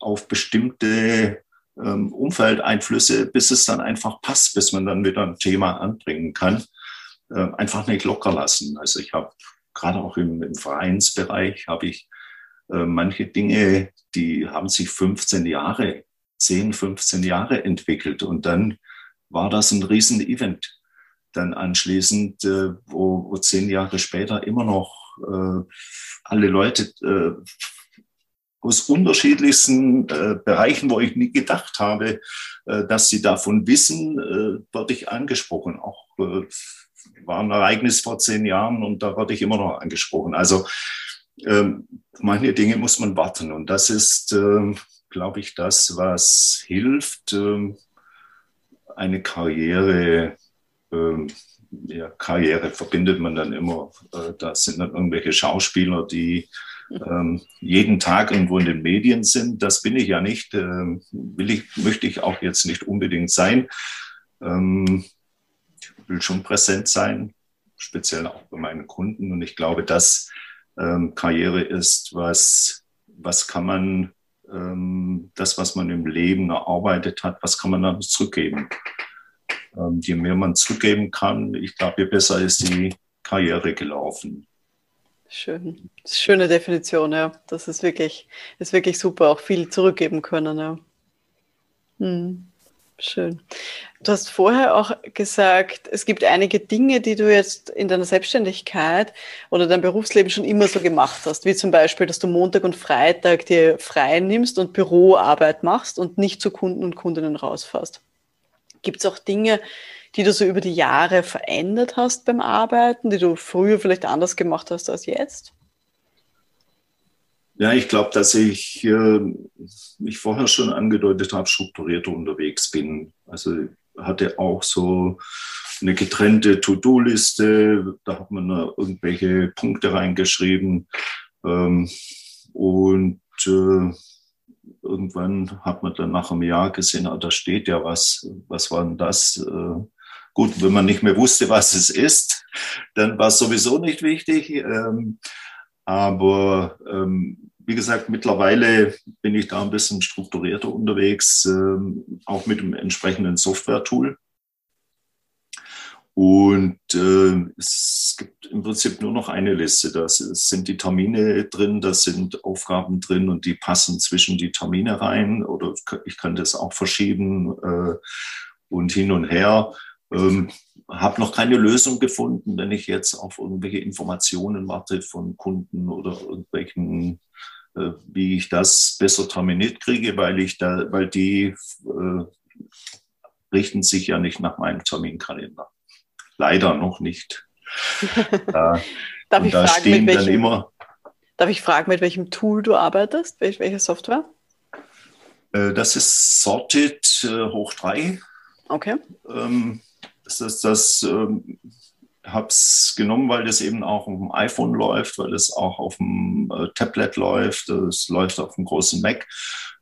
auf bestimmte ähm, Umfeldeinflüsse, bis es dann einfach passt, bis man dann wieder ein Thema anbringen kann. Äh, einfach nicht locker lassen. Also ich habe gerade auch im, im Vereinsbereich habe ich äh, manche Dinge, die haben sich 15 Jahre, 10, 15 Jahre entwickelt und dann war das ein Riesen-Event. dann anschließend, äh, wo, wo zehn Jahre später immer noch äh, alle Leute äh, aus unterschiedlichsten äh, Bereichen, wo ich nie gedacht habe, äh, dass sie davon wissen, äh, werde ich angesprochen. Auch äh, war ein Ereignis vor zehn Jahren und da werde ich immer noch angesprochen. Also ähm, manche Dinge muss man warten und das ist, äh, glaube ich, das, was hilft, äh, eine Karriere ähm, ja, Karriere verbindet man dann immer. Äh, da sind dann irgendwelche Schauspieler, die ähm, jeden Tag irgendwo in den Medien sind. Das bin ich ja nicht. Ähm, will ich, möchte ich auch jetzt nicht unbedingt sein. Ähm, ich will schon präsent sein, speziell auch bei meinen Kunden. Und ich glaube, dass ähm, Karriere ist, was, was kann man, ähm, das, was man im Leben erarbeitet hat, was kann man dann zurückgeben? Ähm, je mehr man zurückgeben kann, ich glaube, je besser ist die Karriere gelaufen. Schön. Schöne Definition, ja. Das ist wirklich, ist wirklich super, auch viel zurückgeben können, ja. Hm. Schön. Du hast vorher auch gesagt, es gibt einige Dinge, die du jetzt in deiner Selbstständigkeit oder deinem Berufsleben schon immer so gemacht hast, wie zum Beispiel, dass du Montag und Freitag dir frei nimmst und Büroarbeit machst und nicht zu Kunden und Kundinnen rausfährst. Gibt es auch Dinge, die du so über die Jahre verändert hast beim Arbeiten, die du früher vielleicht anders gemacht hast als jetzt? Ja, ich glaube, dass ich, äh, ich vorher schon angedeutet habe, strukturierter unterwegs bin. Also hatte auch so eine getrennte To-Do-Liste, da hat man irgendwelche Punkte reingeschrieben. Ähm, und äh, irgendwann hat man dann nach einem Jahr gesehen, ah, da steht ja was, was war denn das? Äh, gut, wenn man nicht mehr wusste, was es ist, dann war es sowieso nicht wichtig. Ähm, aber ähm, wie gesagt, mittlerweile bin ich da ein bisschen strukturierter unterwegs, ähm, auch mit dem entsprechenden Software-Tool. Und äh, es gibt im Prinzip nur noch eine Liste. Da sind die Termine drin, da sind Aufgaben drin und die passen zwischen die Termine rein. Oder ich kann das auch verschieben äh, und hin und her. Ähm, habe noch keine Lösung gefunden, wenn ich jetzt auf irgendwelche Informationen warte von Kunden oder irgendwelchen, äh, wie ich das besser terminiert kriege, weil ich da, weil die äh, richten sich ja nicht nach meinem Terminkalender leider noch nicht. Darf ich da fragen, stehen welchem, dann immer. Darf ich fragen, mit welchem Tool du arbeitest? Welche, welche Software? Äh, das ist Sorted äh, hoch 3. Okay. Ähm, das ist das, ähm, habe es genommen, weil das eben auch auf dem iPhone läuft, weil es auch auf dem äh, Tablet läuft, es läuft auf dem großen Mac,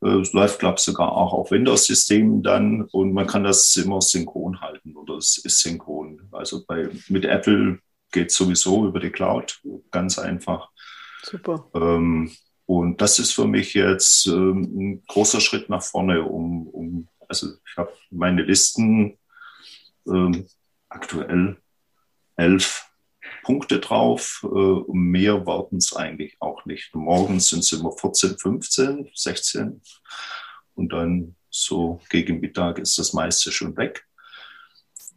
äh, es läuft, glaube ich, sogar auch auf Windows-Systemen dann und man kann das immer synchron halten oder es ist synchron. Also bei, mit Apple geht es sowieso über die Cloud, ganz einfach. Super. Ähm, und das ist für mich jetzt ähm, ein großer Schritt nach vorne, um, um also ich habe meine Listen ähm, aktuell elf Punkte drauf. Äh, mehr warten es eigentlich auch nicht. Morgens sind es immer 14, 15, 16 und dann so gegen Mittag ist das meiste schon weg.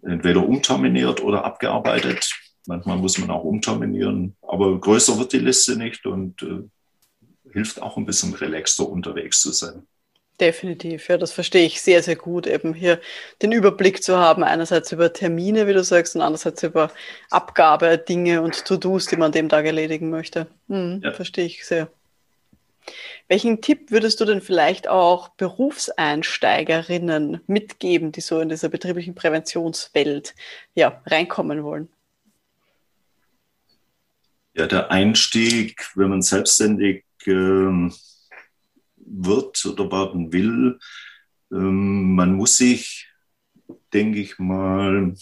Entweder umterminiert oder abgearbeitet. Manchmal muss man auch umterminieren, aber größer wird die Liste nicht und äh, hilft auch ein bisschen relaxter unterwegs zu sein. Definitiv, ja, das verstehe ich sehr, sehr gut, eben hier den Überblick zu haben, einerseits über Termine, wie du sagst, und andererseits über Abgabe, Dinge und To-Dos, die man an dem Tag erledigen möchte. Hm, ja. Verstehe ich sehr. Welchen Tipp würdest du denn vielleicht auch Berufseinsteigerinnen mitgeben, die so in dieser betrieblichen Präventionswelt ja, reinkommen wollen? Ja, der Einstieg, wenn man selbstständig ähm, wird oder werden will. Ähm, man muss sich, denke ich mal,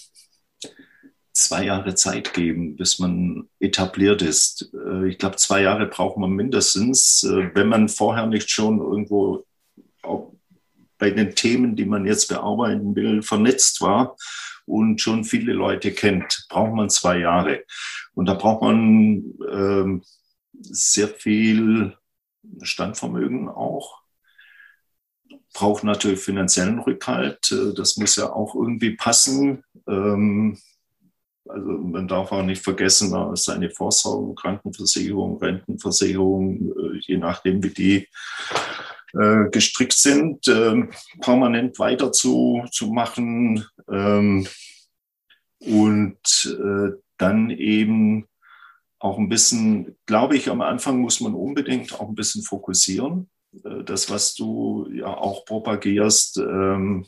zwei Jahre Zeit geben, bis man etabliert ist. Äh, ich glaube, zwei Jahre braucht man mindestens, äh, wenn man vorher nicht schon irgendwo bei den Themen, die man jetzt bearbeiten will, vernetzt war und schon viele Leute kennt, braucht man zwei Jahre. Und da braucht man äh, sehr viel Standvermögen auch. Braucht natürlich finanziellen Rückhalt. Äh, das muss ja auch irgendwie passen. Ähm, Also man darf auch nicht vergessen, seine Vorsorgen, Krankenversicherung, Rentenversicherung, äh, je nachdem, wie die äh, gestrickt sind, äh, permanent weiter zu, machen ähm, und äh, dann eben auch ein bisschen, glaube ich, am Anfang muss man unbedingt auch ein bisschen fokussieren. Äh, das, was du ja auch propagierst, ähm,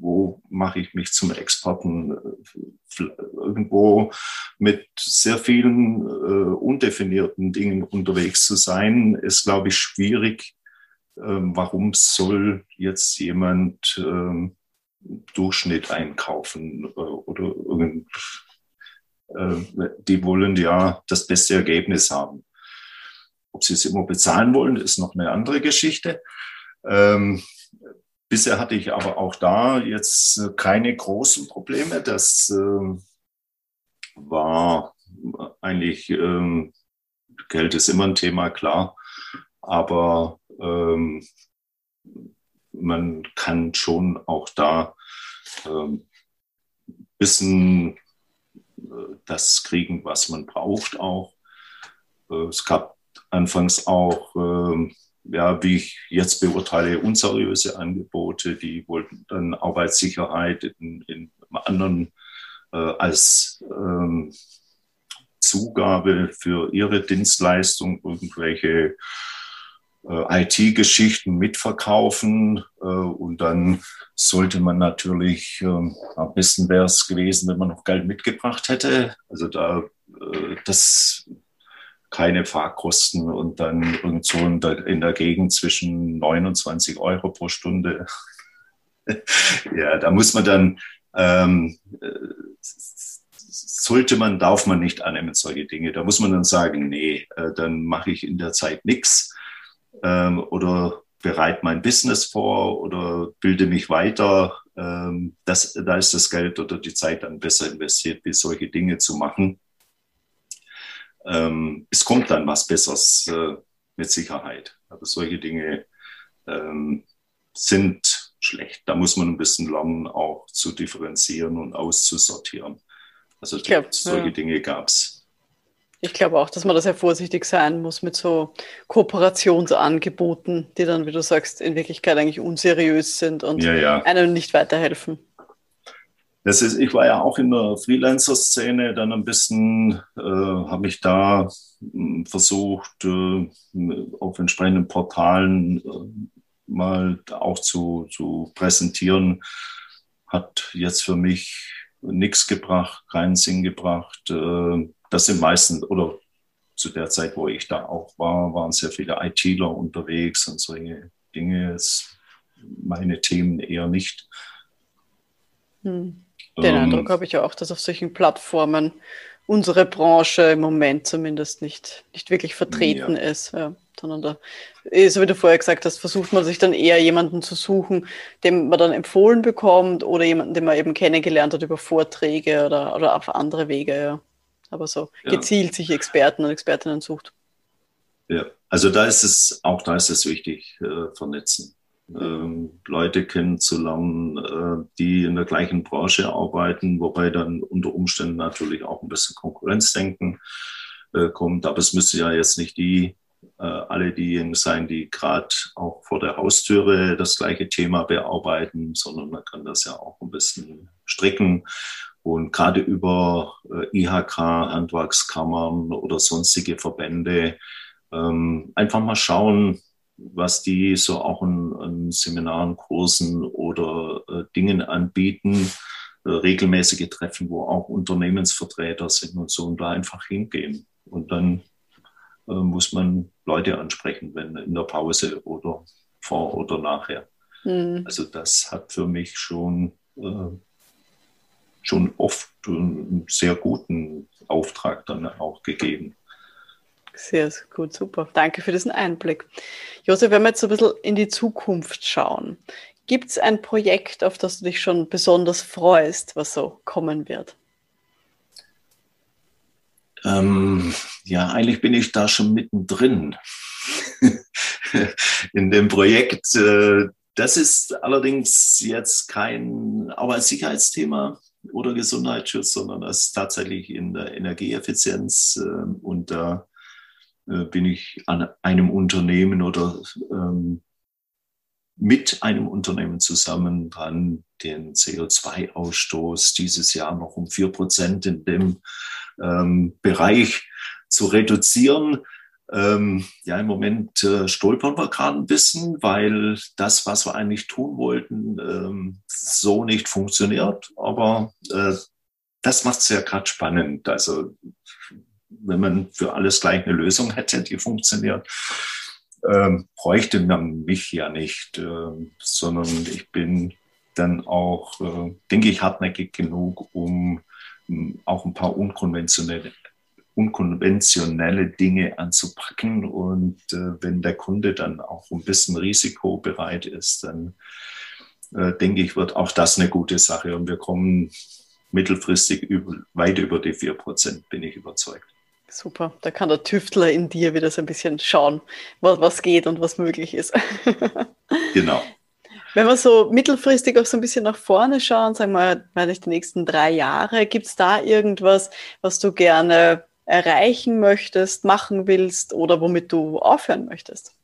wo mache ich mich zum Experten? Äh, irgendwo mit sehr vielen äh, undefinierten Dingen unterwegs zu sein, ist, glaube ich, schwierig. Ähm, warum soll jetzt jemand ähm, Durchschnitt einkaufen äh, oder irgend, äh, die wollen ja das beste Ergebnis haben. Ob sie es immer bezahlen wollen, ist noch eine andere Geschichte. Ähm, bisher hatte ich aber auch da jetzt keine großen Probleme. Das äh, war eigentlich, ähm, Geld ist immer ein Thema, klar. Aber ähm, man kann schon auch da ähm, bisschen äh, das kriegen, was man braucht auch. Äh, es gab anfangs auch, äh, ja, wie ich jetzt beurteile, unseriöse Angebote, die wollten dann Arbeitssicherheit in, in anderen äh, als ähm, Zugabe für ihre Dienstleistung irgendwelche äh, IT-Geschichten mitverkaufen äh, und dann sollte man natürlich, ähm, am besten wäre es gewesen, wenn man noch Geld mitgebracht hätte. Also da äh, das keine Fahrkosten und dann irgendwo in der, in der Gegend zwischen 29 Euro pro Stunde. ja, da muss man dann, ähm, sollte man, darf man nicht annehmen, solche Dinge. Da muss man dann sagen, nee, äh, dann mache ich in der Zeit nichts ähm, oder bereite mein Business vor oder bilde mich weiter. Ähm, das, da ist das Geld oder die Zeit dann besser investiert, wie solche Dinge zu machen. Ähm, es kommt dann was Besseres äh, mit Sicherheit. Aber solche Dinge ähm, sind schlecht. Da muss man ein bisschen lernen, auch zu differenzieren und auszusortieren. Also glaub, solche ja. Dinge gab es. Ich glaube auch, dass man da sehr vorsichtig sein muss mit so Kooperationsangeboten, die dann, wie du sagst, in Wirklichkeit eigentlich unseriös sind und ja, ja. einem nicht weiterhelfen. Das ist, ich war ja auch in der Freelancer-Szene, dann ein bisschen äh, habe ich da hm, versucht, äh, auf entsprechenden Portalen äh, mal auch zu, zu präsentieren. Hat jetzt für mich nichts gebracht, keinen Sinn gebracht. Äh, das sind meistens, oder zu der Zeit, wo ich da auch war, waren sehr viele ITler unterwegs und solche Dinge. meine Themen eher nicht. Hm. Den ähm, Eindruck habe ich auch, dass auf solchen Plattformen unsere Branche im Moment zumindest nicht, nicht wirklich vertreten ja. ist. Ja, sondern da, eh, so wie du vorher gesagt hast, versucht man sich dann eher jemanden zu suchen, dem man dann empfohlen bekommt oder jemanden, den man eben kennengelernt hat über Vorträge oder, oder auf andere Wege. Ja aber so ja. gezielt sich Experten und Expertinnen sucht. Ja, also da ist es, auch da ist es wichtig, äh, vernetzen. Ähm, Leute kennenzulernen, äh, die in der gleichen Branche arbeiten, wobei dann unter Umständen natürlich auch ein bisschen Konkurrenzdenken äh, kommt. Aber es müssen ja jetzt nicht die äh, alle diejenigen sein, die gerade auch vor der Haustüre das gleiche Thema bearbeiten, sondern man kann das ja auch ein bisschen stricken und gerade über äh, IHK, Handwerkskammern oder sonstige Verbände ähm, einfach mal schauen, was die so auch in, in Seminaren, Kursen oder äh, Dingen anbieten, äh, regelmäßige Treffen, wo auch Unternehmensvertreter sind und so und da einfach hingehen. Und dann äh, muss man Leute ansprechen, wenn in der Pause oder vor oder nachher. Mhm. Also das hat für mich schon äh, schon oft einen sehr guten Auftrag dann auch gegeben. Sehr gut, super. Danke für diesen Einblick. Josef, wenn wir jetzt ein bisschen in die Zukunft schauen, gibt es ein Projekt, auf das du dich schon besonders freust, was so kommen wird? Ähm, ja, eigentlich bin ich da schon mittendrin in dem Projekt. Äh, das ist allerdings jetzt kein Arbeitssicherheitsthema, oder Gesundheitsschutz, sondern das ist tatsächlich in der Energieeffizienz. Ähm, und da äh, bin ich an einem Unternehmen oder ähm, mit einem Unternehmen zusammen dran, den CO2-Ausstoß dieses Jahr noch um vier Prozent in dem ähm, Bereich zu reduzieren. Ähm, ja, im Moment äh, stolpern wir gerade ein bisschen, weil das, was wir eigentlich tun wollten, ähm, so nicht funktioniert. Aber äh, das macht es ja gerade spannend. Also wenn man für alles gleich eine Lösung hätte, die funktioniert, ähm, bräuchte man mich ja nicht, äh, sondern ich bin dann auch, äh, denke ich, hartnäckig genug, um um auch ein paar unkonventionelle unkonventionelle Dinge anzupacken. Und äh, wenn der Kunde dann auch ein bisschen risikobereit ist, dann äh, denke ich, wird auch das eine gute Sache. Und wir kommen mittelfristig über, weit über die 4%, bin ich überzeugt. Super, da kann der Tüftler in dir wieder so ein bisschen schauen, was, was geht und was möglich ist. genau. Wenn wir so mittelfristig auch so ein bisschen nach vorne schauen, sagen wir mal die nächsten drei Jahre, gibt es da irgendwas, was du gerne erreichen möchtest, machen willst oder womit du aufhören möchtest?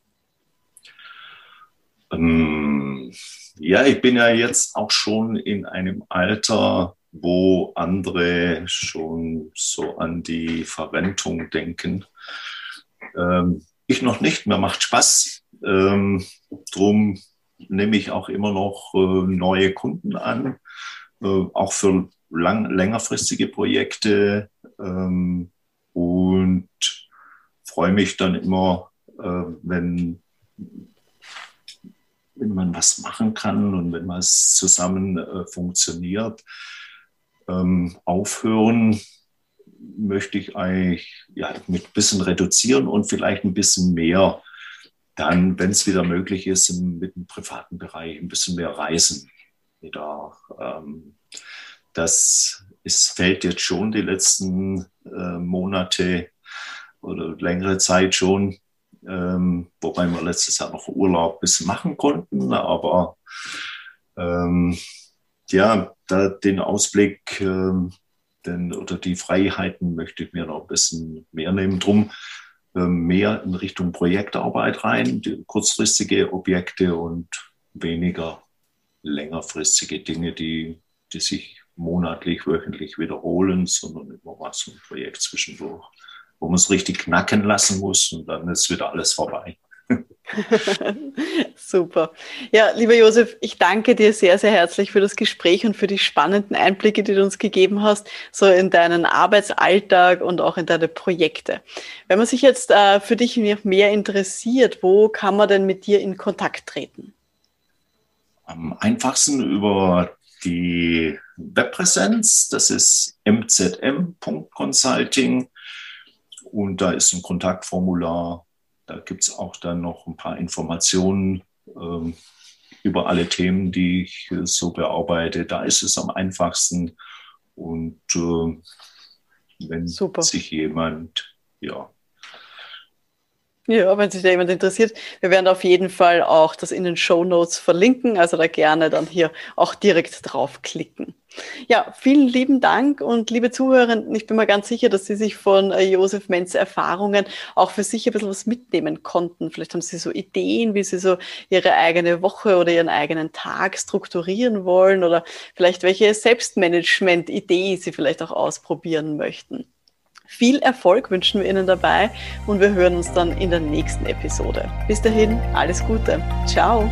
Ähm, ja, ich bin ja jetzt auch schon in einem Alter, wo andere schon so an die Verrentung denken. Ähm, ich noch nicht, mir macht Spaß. Ähm, drum nehme ich auch immer noch äh, neue Kunden an, äh, auch für lang, längerfristige Projekte. Und freue mich dann immer, äh, wenn, wenn man was machen kann und wenn was zusammen äh, funktioniert. Ähm, aufhören möchte ich eigentlich ja, mit ein bisschen reduzieren und vielleicht ein bisschen mehr dann, wenn es wieder möglich ist, im, mit dem privaten Bereich ein bisschen mehr reisen. Wieder, ähm, das es fällt jetzt schon die letzten äh, Monate oder längere Zeit schon, ähm, wobei wir letztes Jahr noch Urlaub bis machen konnten, aber ähm, ja, da den Ausblick ähm, denn, oder die Freiheiten möchte ich mir noch ein bisschen mehr nehmen. Drum ähm, mehr in Richtung Projektarbeit rein, kurzfristige Objekte und weniger längerfristige Dinge, die, die sich monatlich, wöchentlich wiederholen, sondern immer mal so ein Projekt zwischendurch, wo man es richtig knacken lassen muss und dann ist wieder alles vorbei. Super. Ja, lieber Josef, ich danke dir sehr, sehr herzlich für das Gespräch und für die spannenden Einblicke, die du uns gegeben hast, so in deinen Arbeitsalltag und auch in deine Projekte. Wenn man sich jetzt äh, für dich mehr interessiert, wo kann man denn mit dir in Kontakt treten? Am einfachsten über die Webpräsenz, das ist mzm.consulting und da ist ein Kontaktformular da gibt es auch dann noch ein paar Informationen ähm, über alle Themen, die ich äh, so bearbeite. Da ist es am einfachsten. Und äh, wenn Super. sich jemand ja, ja, wenn sich da jemand interessiert, wir werden auf jeden Fall auch das in den Show Notes verlinken, also da gerne dann hier auch direkt draufklicken. Ja, vielen lieben Dank und liebe Zuhörerinnen, ich bin mir ganz sicher, dass Sie sich von äh, Josef Menz Erfahrungen auch für sich ein bisschen was mitnehmen konnten. Vielleicht haben Sie so Ideen, wie Sie so Ihre eigene Woche oder Ihren eigenen Tag strukturieren wollen oder vielleicht welche Selbstmanagement-Idee Sie vielleicht auch ausprobieren möchten. Viel Erfolg wünschen wir Ihnen dabei und wir hören uns dann in der nächsten Episode. Bis dahin, alles Gute. Ciao.